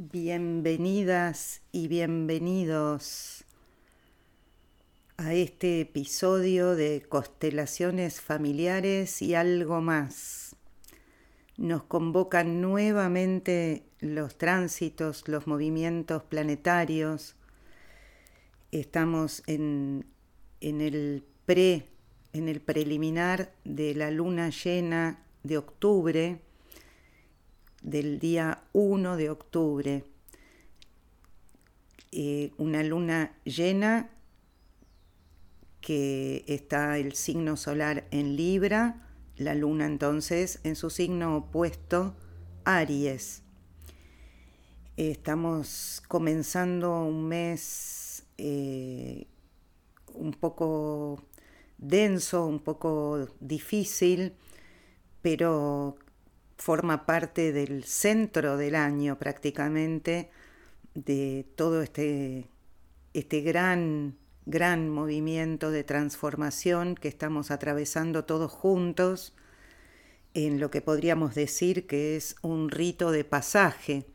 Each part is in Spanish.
Bienvenidas y bienvenidos a este episodio de constelaciones familiares y algo más. Nos convocan nuevamente los tránsitos, los movimientos planetarios. Estamos en, en el pre, en el preliminar de la luna llena de octubre del día 1 de octubre. Eh, una luna llena que está el signo solar en Libra, la luna entonces en su signo opuesto, Aries. Estamos comenzando un mes eh, un poco denso, un poco difícil, pero forma parte del centro del año prácticamente de todo este, este gran, gran movimiento de transformación que estamos atravesando todos juntos en lo que podríamos decir que es un rito de pasaje.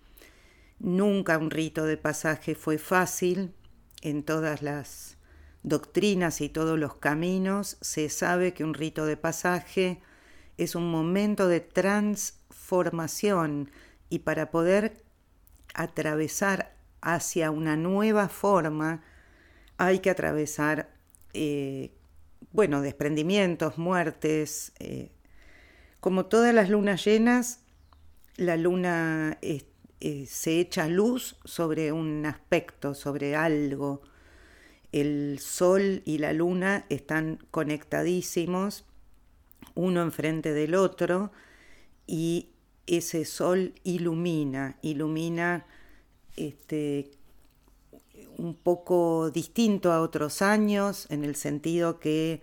Nunca un rito de pasaje fue fácil en todas las doctrinas y todos los caminos. Se sabe que un rito de pasaje es un momento de transformación y para poder atravesar hacia una nueva forma hay que atravesar, eh, bueno, desprendimientos, muertes. Eh, como todas las lunas llenas, la luna eh, se echa luz sobre un aspecto, sobre algo. El sol y la luna están conectadísimos uno enfrente del otro y ese sol ilumina, ilumina este, un poco distinto a otros años, en el sentido que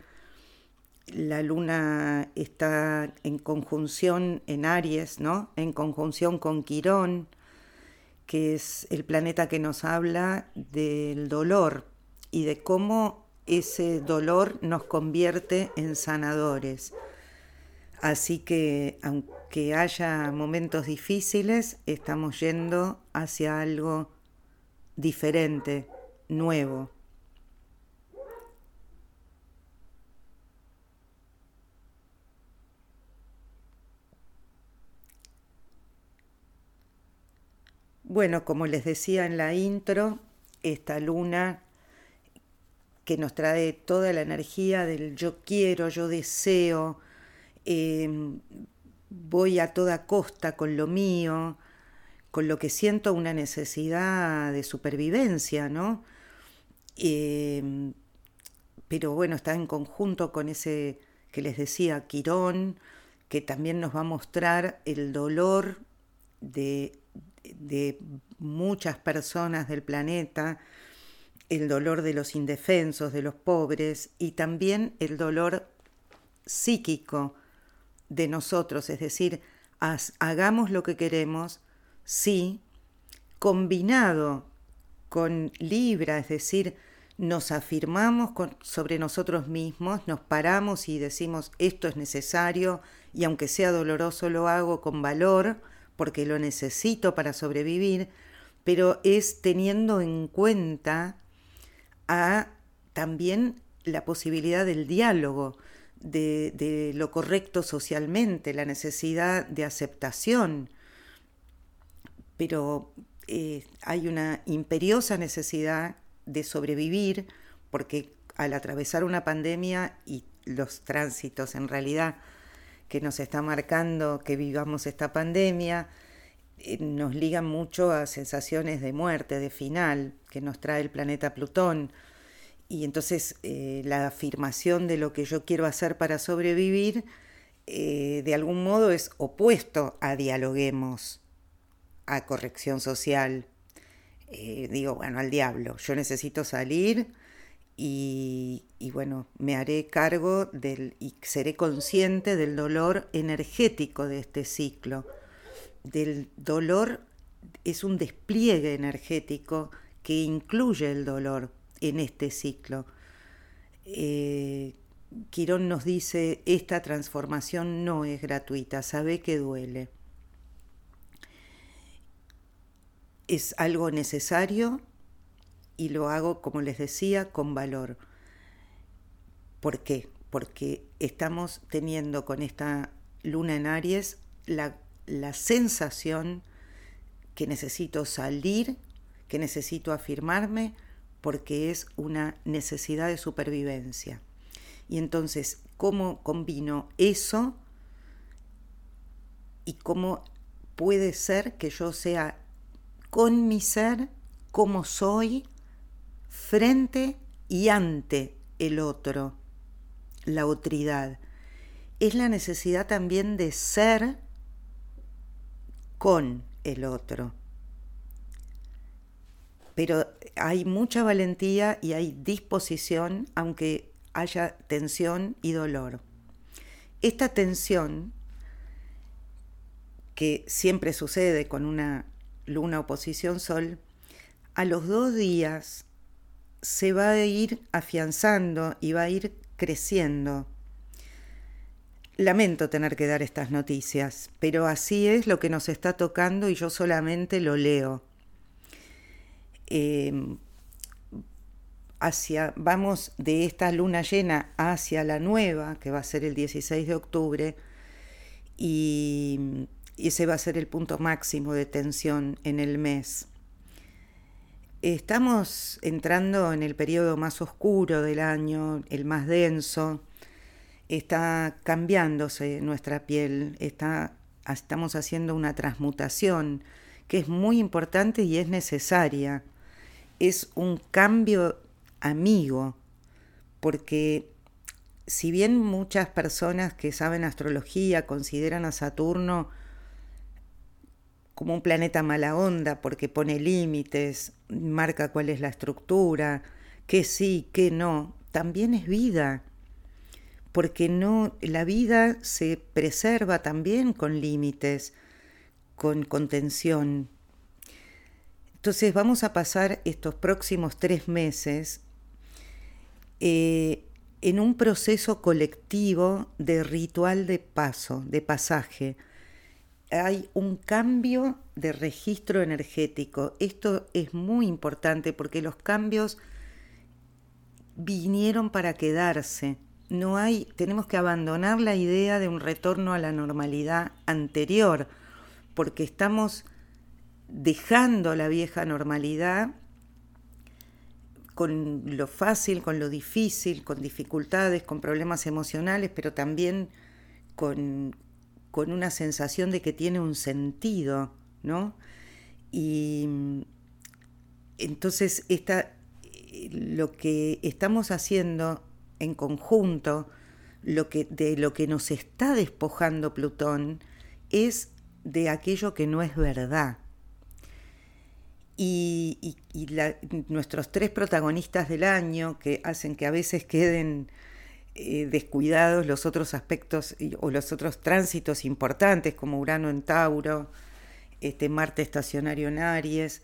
la luna está en conjunción en Aries, ¿no? En conjunción con Quirón, que es el planeta que nos habla del dolor y de cómo ese dolor nos convierte en sanadores. Así que aunque haya momentos difíciles, estamos yendo hacia algo diferente, nuevo. Bueno, como les decía en la intro, esta luna que nos trae toda la energía del yo quiero, yo deseo, Em, voy a toda costa con lo mío, con lo que siento una necesidad de supervivencia, ¿no? Em, pero bueno, está en conjunto con ese que les decía, Quirón, que también nos va a mostrar el dolor de, de muchas personas del planeta, el dolor de los indefensos, de los pobres, y también el dolor psíquico de nosotros, es decir, hagamos lo que queremos, sí, combinado con Libra, es decir, nos afirmamos sobre nosotros mismos, nos paramos y decimos esto es necesario y aunque sea doloroso lo hago con valor porque lo necesito para sobrevivir, pero es teniendo en cuenta también la posibilidad del diálogo, de, lo correcto socialmente, la necesidad de aceptación, pero eh, hay una imperiosa necesidad de sobrevivir porque al atravesar una pandemia y los tránsitos en realidad que nos está marcando que vivamos esta pandemia, eh, nos ligan mucho a sensaciones de muerte, de final, que nos trae el planeta Plutón y entonces eh, la afirmación de lo que yo quiero hacer para sobrevivir, eh, de algún modo es opuesto a dialoguemos, a corrección social. Eh, digo, bueno, al diablo, yo necesito salir y, y, bueno, me haré cargo del, y seré consciente del dolor energético de este ciclo. Del dolor es un despliegue energético que incluye el dolor en este ciclo. Eh, Quirón nos dice, esta transformación no es gratuita, sabe que duele. es algo necesario y lo hago, como les decía, con valor. ¿Por qué? Porque estamos teniendo con esta luna en Aries la, la sensación que necesito salir, que necesito afirmarme, porque es una necesidad de supervivencia. Y entonces, ¿cómo combino eso y cómo puede ser que yo sea con mi ser como soy frente y ante el otro, la otridad? Es la necesidad también de ser con el otro. Pero hay mucha valentía y hay disposición, aunque haya tensión y dolor. Esta tensión, que siempre sucede con una luna oposición sol, a los dos días se va a ir afianzando y va a ir creciendo. Lamento tener que dar estas noticias, pero así es lo que nos está tocando y yo solamente lo leo. Em, hacia, vamos de esta luna llena hacia la nueva, que va a ser el 16 de octubre, y ese va a ser el punto máximo de tensión en el mes. Estamos entrando en el periodo más oscuro del año, el más denso, está cambiándose nuestra piel, está, estamos haciendo una transmutación que es muy importante y es necesaria. Es un cambio amigo, porque si bien muchas personas que saben astrología consideran a Saturno como un planeta mala onda porque pone límites, marca cuál es la estructura, qué sí, qué no, también es vida porque no la vida se preserva también con límites, con contención. Entonces vamos a pasar estos próximos tres meses eh, en un proceso colectivo de ritual de paso, de pasaje. Hay un cambio de registro energético. Esto es muy importante porque los cambios vinieron para quedarse no hay, tenemos que abandonar la idea de un retorno a la normalidad anterior, porque estamos dejando la vieja normalidad con lo fácil, con lo difícil, con dificultades, con problemas emocionales, pero también con, con una sensación de que tiene un sentido, ¿no? Y entonces esta, lo que estamos haciendo en conjunto, lo que, de lo que nos está despojando Plutón es de aquello que no es verdad. Y, nuestros tres protagonistas del año, que hacen que a veces queden eh, descuidados los otros aspectos o los otros tránsitos importantes, como Urano en Tauro, este Marte estacionario en Aries,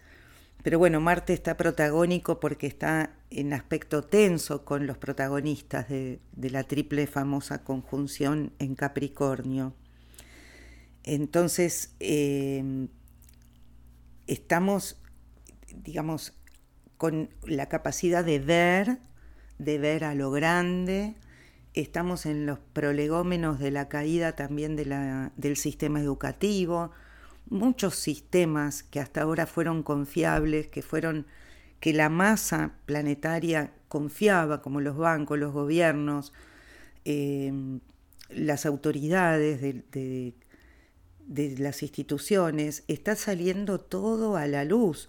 pero bueno, Marte está protagónico porque está en aspecto tenso con los protagonistas de, la triple famosa conjunción en Capricornio. Entonces, em, estamos, digamos, con la capacidad de ver, de ver a lo grande, estamos en los prolegómenos de la caída también del sistema educativo, muchos sistemas que hasta ahora fueron confiables, que fueron que la masa planetaria confiaba, como los bancos, los gobiernos, em, las autoridades de, las instituciones, está saliendo todo a la luz.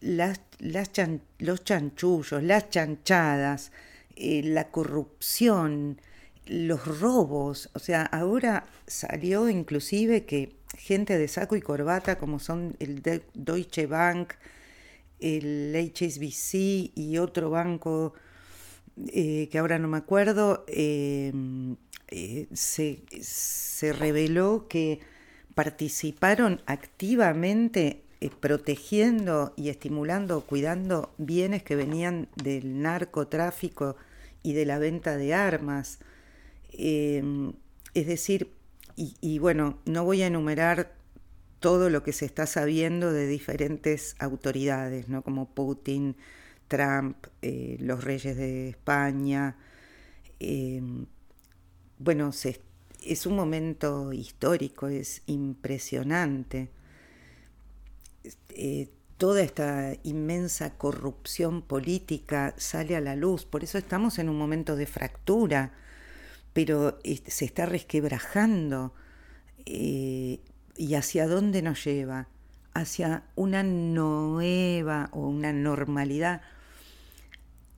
Las, los chanchullos, las chanchadas, eh, la corrupción, los robos. O sea, ahora salió inclusive que gente de saco y corbata como son el Deutsche Bank, el HSBC y otro banco eh, que ahora no me acuerdo, eh, se, se, reveló que participaron activamente eh, protegiendo y estimulando, cuidando bienes que venían del narcotráfico y de la venta de armas. Em, es decir, y, bueno, no voy a enumerar todo lo que se está sabiendo de diferentes autoridades, ¿no? como Putin, Trump, eh, los reyes de España. Eh, bueno, es un momento histórico, es impresionante. Eh, toda esta inmensa corrupción política sale a la luz, por eso estamos en un momento de fractura, pero se está resquebrajando. ¿Y hacia dónde nos lleva? Hacia una nueva o una normalidad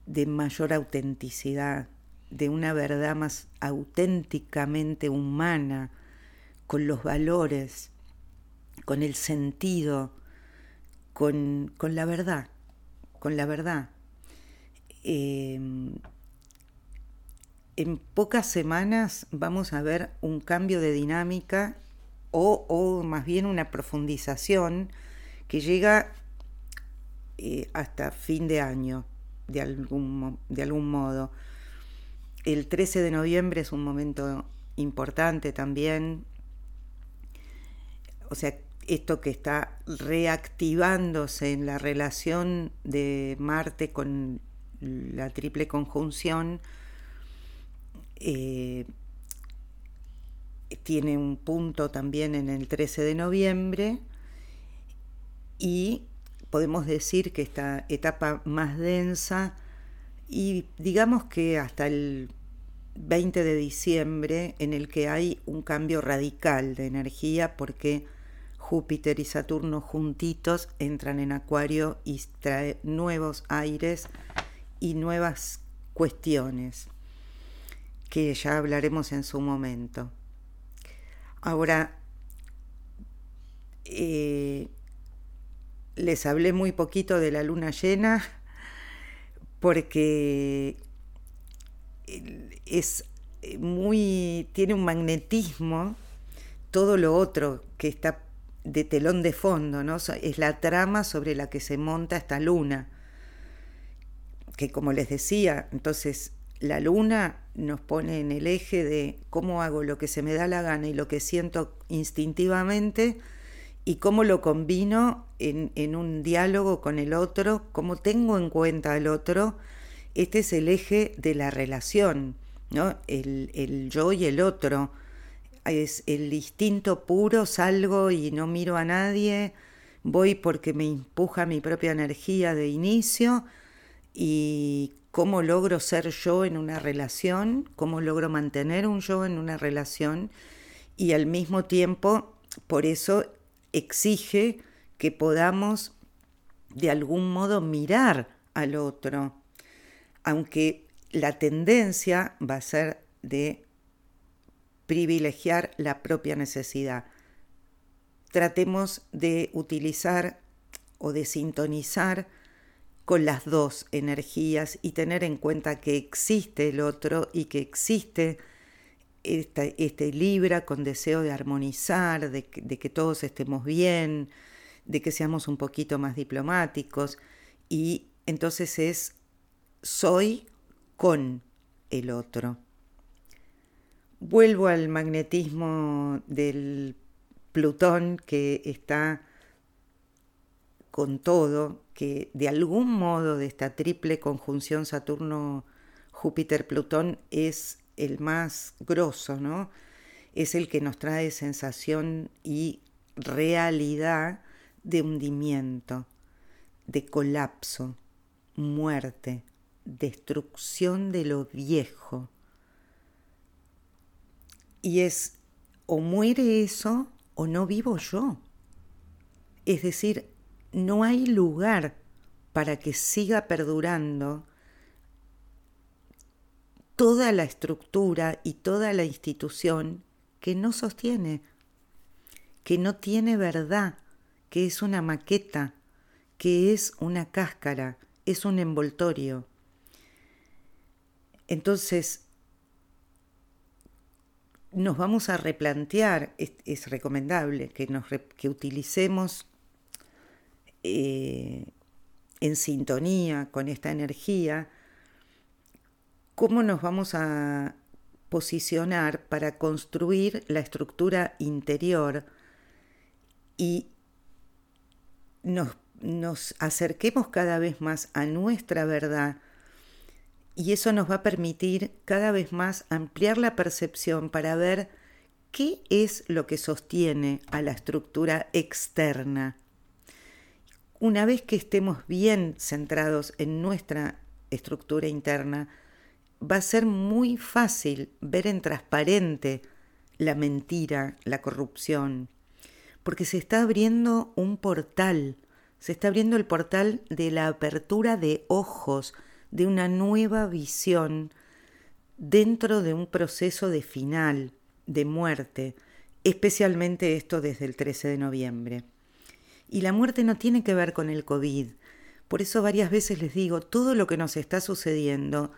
de mayor autenticidad, de una verdad más auténticamente humana, con los valores, con el sentido, con, la verdad, con la verdad. Em, en pocas semanas vamos a ver un cambio de dinámica o, o más bien una profundización que llega eh, hasta fin de año de algún, de algún modo. El 13 de noviembre es un momento importante también. O sea, esto que está reactivándose en la relación de Marte con la triple conjunción eh, tiene un punto también en el 13 de noviembre y podemos decir que esta etapa más densa y digamos que hasta el 20 de diciembre en el que hay un cambio radical de energía porque Júpiter y Saturno juntitos entran en Acuario y trae nuevos aires y nuevas cuestiones que ya hablaremos en su momento. Ahora, eh, les hablé muy poquito de la luna llena porque es muy tiene un magnetismo todo lo otro que está de telón de fondo, ¿no? Es la trama sobre la que se monta esta luna. Que como les decía, entonces la luna nos pone en el eje de cómo hago lo que se me da la gana y lo que siento instintivamente y cómo lo combino en, un diálogo con el otro, cómo tengo en cuenta al otro. Este es el eje de la relación, ¿no? El, yo y el otro. Es el instinto puro, salgo y no miro a nadie, voy porque me empuja mi propia energía de inicio. Y cómo logro ser yo en una relación, cómo logro mantener un yo en una relación y al mismo tiempo, por eso exige que podamos de algún modo mirar al otro, aunque la tendencia va a ser de privilegiar la propia necesidad. Tratemos de utilizar o de sintonizar con las dos energías y tener en cuenta que existe el otro y que existe este Libra con deseo de armonizar, de que, todos estemos bien, de que seamos un poquito más diplomáticos. Y entonces es soy con el otro. Vuelvo al magnetismo del Plutón que está con todo, que de algún modo de esta triple conjunción Saturno-Júpiter-Plutón es el más grosso, ¿no? Es el que nos trae sensación y realidad de hundimiento, de colapso, muerte, destrucción de lo viejo. Y es o muere eso o no vivo yo. Es decir, no hay lugar para que siga perdurando toda la estructura y toda la institución que no sostiene, que no tiene verdad, que es una maqueta, que es una cáscara, es un envoltorio. Entonces, nos vamos a replantear, es, recomendable que, nos, que utilicemos eh, en sintonía con esta energía, cómo nos vamos a posicionar para construir la estructura interior y nos, nos acerquemos cada vez más a nuestra verdad y eso nos va a permitir cada vez más ampliar la percepción para ver qué es lo que sostiene a la estructura externa. Una vez que estemos bien centrados en nuestra estructura interna, va a ser muy fácil ver en transparente la mentira, la corrupción, porque se está abriendo un portal, se está abriendo el portal de la apertura de ojos, de una nueva visión dentro de un proceso de final, de muerte, especialmente esto desde el 13 de noviembre. Y la muerte no tiene que ver con el COVID. Por eso varias veces les digo, todo lo que nos está sucediendo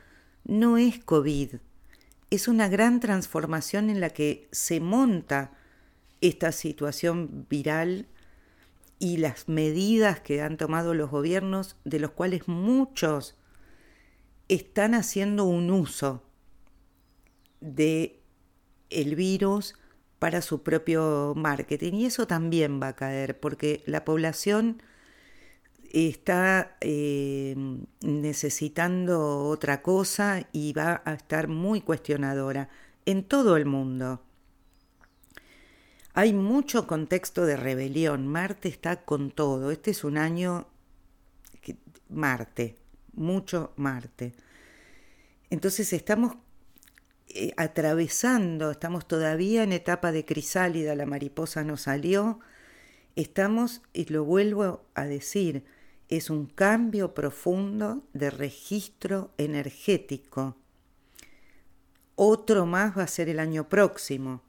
no es COVID, es una gran transformación en la que se monta esta situación viral y las medidas que han tomado los gobiernos, de los cuales muchos están haciendo un uso de el virus para su propio marketing y eso también va a caer porque la población está eh, necesitando otra cosa y va a estar muy cuestionadora en todo el mundo. Hay mucho contexto de rebelión. Marte está con todo. Este es un año Marte, mucho Marte. Entonces estamos eh, atravesando, estamos todavía en etapa de crisálida, la mariposa no salió, estamos, y lo vuelvo a decir, es un cambio profundo de registro energético. Otro más va a ser el año próximo.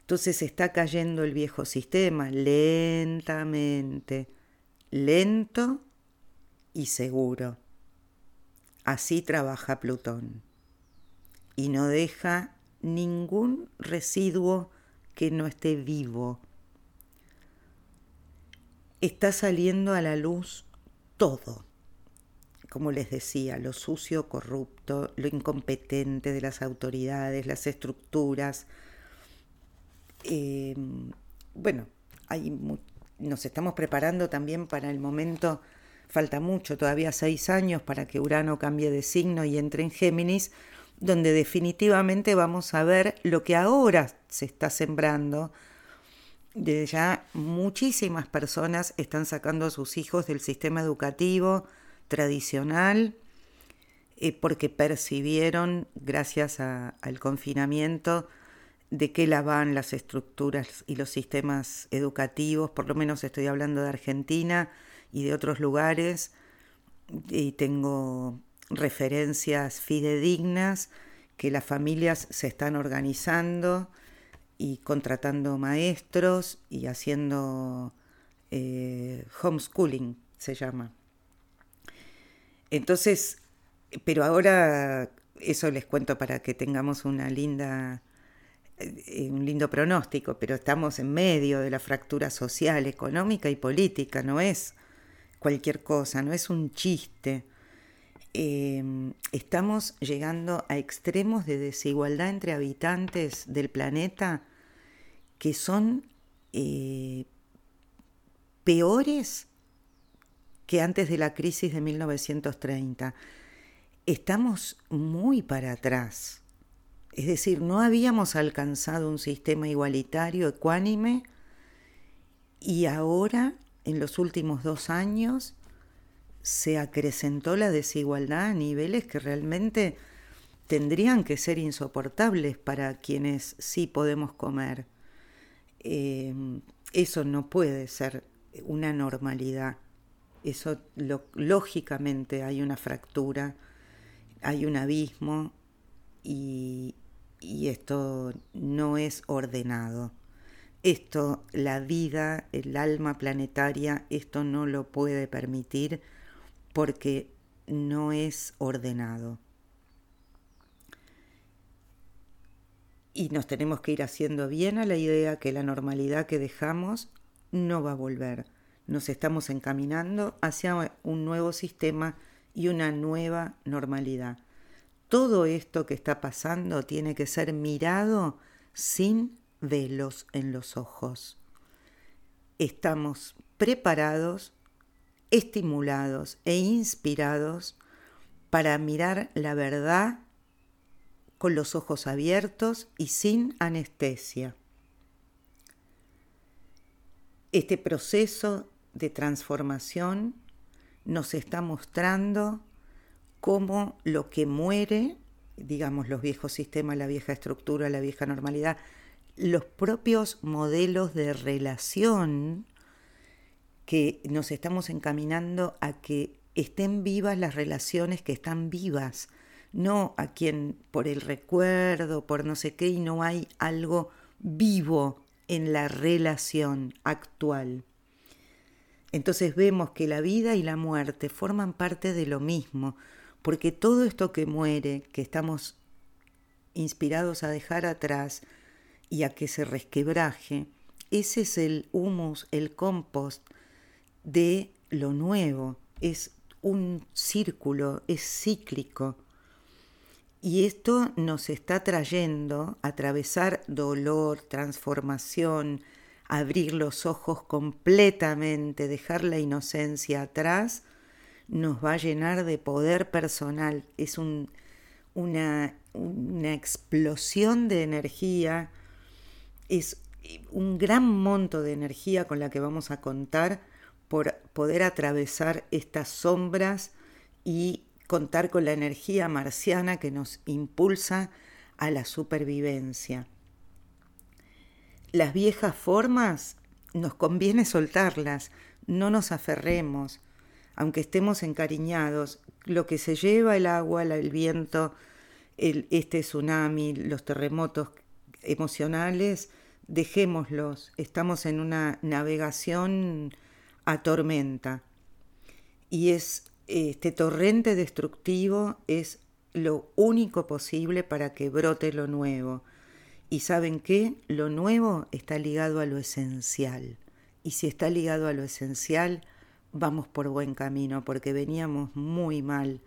Entonces está cayendo el viejo sistema lentamente, lento y seguro. Así trabaja Plutón y no deja ningún residuo que no esté vivo. Está saliendo a la luz todo, como les decía, lo sucio, corrupto, lo incompetente de las autoridades, las estructuras. Eh, bueno, nos estamos preparando también para el momento, falta mucho, todavía seis años para que Urano cambie de signo y entre en Géminis, donde definitivamente vamos a ver lo que ahora se está sembrando. Ya muchísimas personas están sacando a sus hijos del sistema educativo tradicional eh, porque percibieron, gracias al confinamiento, de qué la van las estructuras y los sistemas educativos, por lo menos estoy hablando de Argentina y de otros lugares, y tengo referencias fidedignas que las familias se están organizando y contratando maestros y haciendo eh, homeschooling, se llama. Entonces, pero ahora eso les cuento para que tengamos una linda, eh, un lindo pronóstico, pero estamos en medio de la fractura social, económica y política, no es cualquier cosa, no es un chiste. Em, estamos llegando a extremos de desigualdad entre habitantes del planeta que son eh, peores que antes de la crisis de 1930. Estamos muy para atrás. Es decir, no habíamos alcanzado un sistema igualitario, ecuánime, y ahora, en los últimos dos años, se acrecentó la desigualdad a niveles que realmente tendrían que ser insoportables para quienes sí podemos comer. Eh, eso no puede ser una normalidad. Eso lógicamente hay una fractura, hay un abismo y, y esto no es ordenado. Esto, la vida, el alma planetaria, esto no lo puede permitir porque no es ordenado. Y nos tenemos que ir haciendo bien a la idea que la normalidad que dejamos no va a volver. Nos estamos encaminando hacia un nuevo sistema y una nueva normalidad. Todo esto que está pasando tiene que ser mirado sin velos en los ojos. estamos preparados, estimulados e inspirados para mirar la verdad con los ojos abiertos y sin anestesia. Este proceso de transformación nos está mostrando cómo lo que muere, digamos los viejos sistemas, la vieja estructura, la vieja normalidad, los propios modelos de relación que nos estamos encaminando a que estén vivas las relaciones que están vivas, no a quien por el recuerdo, por no sé qué, y no hay algo vivo en la relación actual. Entonces vemos que la vida y la muerte forman parte de lo mismo, porque todo esto que muere, que estamos inspirados a dejar atrás y a que se resquebraje, ese es el humus, el compost de lo nuevo, es un círculo, es cíclico. Y esto nos está trayendo a atravesar dolor, transformación, abrir los ojos completamente, dejar la inocencia atrás, nos va a llenar de poder personal. Es una, una explosión de energía, es un gran monto de energía con la que vamos a contar por poder atravesar estas sombras y contar con la energía marciana que nos impulsa a la supervivencia. Las viejas formas nos conviene soltarlas, no nos aferremos, aunque estemos encariñados, lo que se lleva el agua, el viento, el, este tsunami, los terremotos emocionales, dejémoslos, estamos en una navegación a tormenta. Y es este torrente destructivo es lo único posible para que brote lo nuevo. Y saben qué? Lo nuevo está ligado a lo esencial. Y si está ligado a lo esencial, vamos por buen camino, porque veníamos muy mal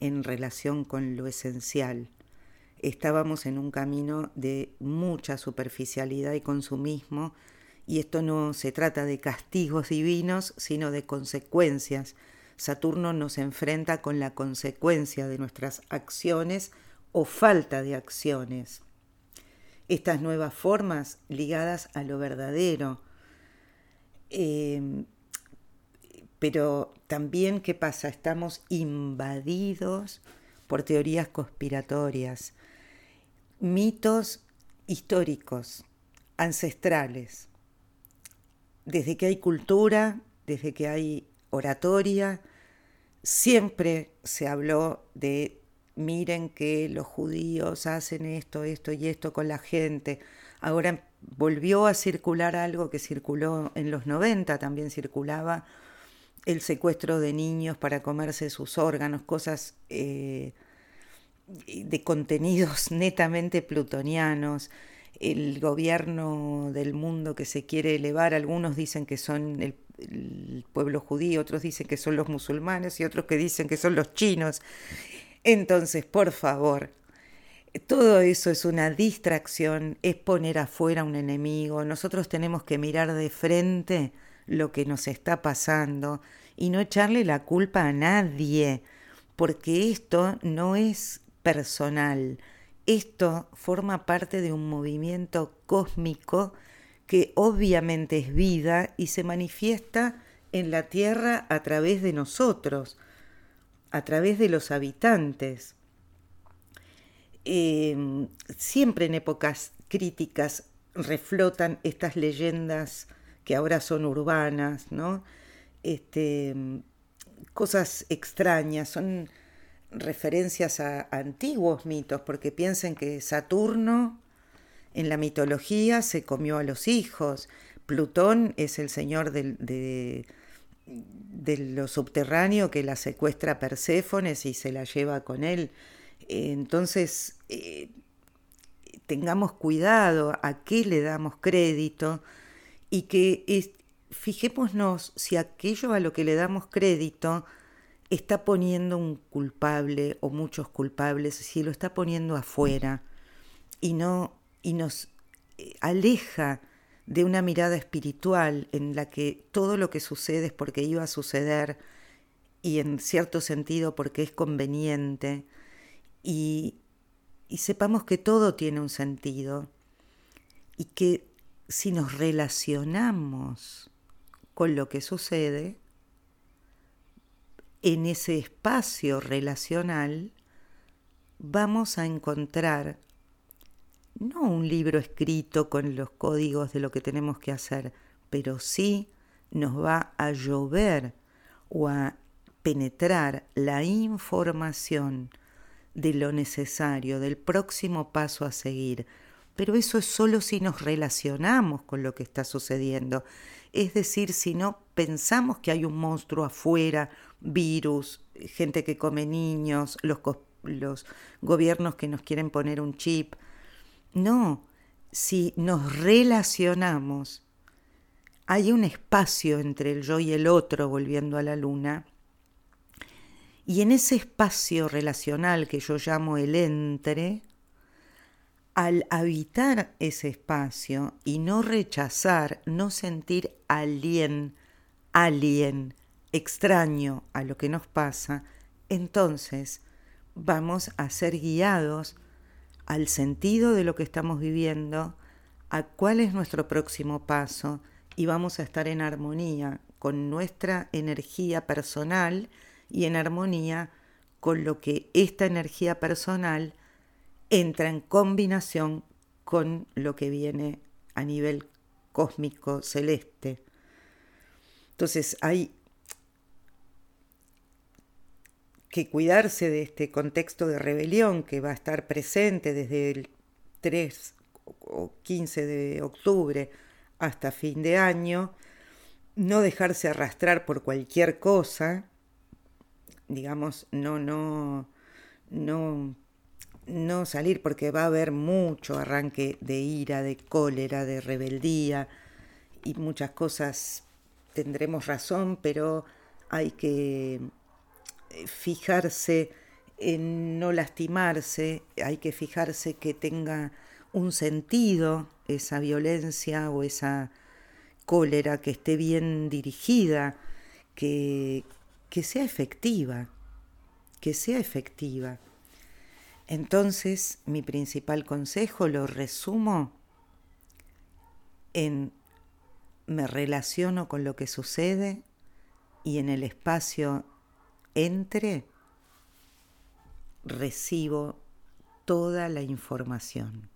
en relación con lo esencial. Estábamos en un camino de mucha superficialidad y consumismo y esto no se trata de castigos divinos, sino de consecuencias. Saturno nos enfrenta con la consecuencia de nuestras acciones o falta de acciones. Estas nuevas formas ligadas a lo verdadero. Em, pero también, ¿qué pasa? Estamos invadidos por teorías conspiratorias, mitos históricos, ancestrales, desde que hay cultura, desde que hay oratoria, siempre se habló de miren que los judíos hacen esto, esto y esto con la gente. Ahora volvió a circular algo que circuló en los 90, también circulaba el secuestro de niños para comerse sus órganos, cosas eh, de contenidos netamente plutonianos el gobierno del mundo que se quiere elevar, algunos dicen que son el, pueblo judío, otros dicen que son los musulmanes y otros que dicen que son los chinos. Entonces, por favor, todo eso es una distracción, es poner afuera un enemigo. Nosotros tenemos que mirar de frente lo que nos está pasando y no echarle la culpa a nadie, porque esto no es personal esto forma parte de un movimiento cósmico que obviamente es vida y se manifiesta en la Tierra a través de nosotros, a través de los habitantes. Em, siempre en épocas críticas reflotan estas leyendas que ahora son urbanas, ¿no? Este, cosas extrañas, son referencias a, antiguos mitos, porque piensen que Saturno en la mitología se comió a los hijos, Plutón es el señor de, lo subterráneo que la secuestra Perséfones y se la lleva con él. Entonces, eh, tengamos cuidado a qué le damos crédito y que fijémonos si aquello a lo que le damos crédito está poniendo un culpable o muchos culpables, si lo está poniendo afuera y no y nos eh, aleja de una mirada espiritual en la que todo lo que sucede es porque iba a suceder y en cierto sentido porque es conveniente y, y sepamos que todo tiene un sentido y que si nos relacionamos con lo que sucede, en ese espacio relacional vamos a encontrar no un libro escrito con los códigos de lo que tenemos que hacer, pero sí nos va a llover o a penetrar la información de lo necesario, del próximo paso a seguir. Pero eso es solo si nos relacionamos con lo que está sucediendo. Es decir, si no pensamos que hay un monstruo afuera, virus, gente que come niños, los, los gobiernos que nos quieren poner un chip, no, si nos relacionamos, hay un espacio entre el yo y el otro, volviendo a la luna, y en ese espacio relacional que yo llamo el entre, al habitar ese espacio y no rechazar, no sentir alien, alien, extraño a lo que nos pasa, entonces vamos a ser guiados al sentido de lo que estamos viviendo, a cuál es nuestro próximo paso y vamos a estar en armonía con nuestra energía personal y en armonía con lo que esta energía personal entra en combinación con lo que viene a nivel cósmico celeste. Entonces hay que cuidarse de este contexto de rebelión que va a estar presente desde el 3 o 15 de octubre hasta fin de año, no dejarse arrastrar por cualquier cosa, digamos, no, no, no, no salir porque va a haber mucho arranque de ira, de cólera, de rebeldía y muchas cosas tendremos razón, pero hay que eh, fijarse en no lastimarse, hay que fijarse que tenga un sentido esa violencia o esa cólera, que esté bien dirigida, que, que sea efectiva, que sea efectiva. Entonces, mi principal consejo lo resumo en me relaciono con lo que sucede y en el espacio entre, recibo toda la información.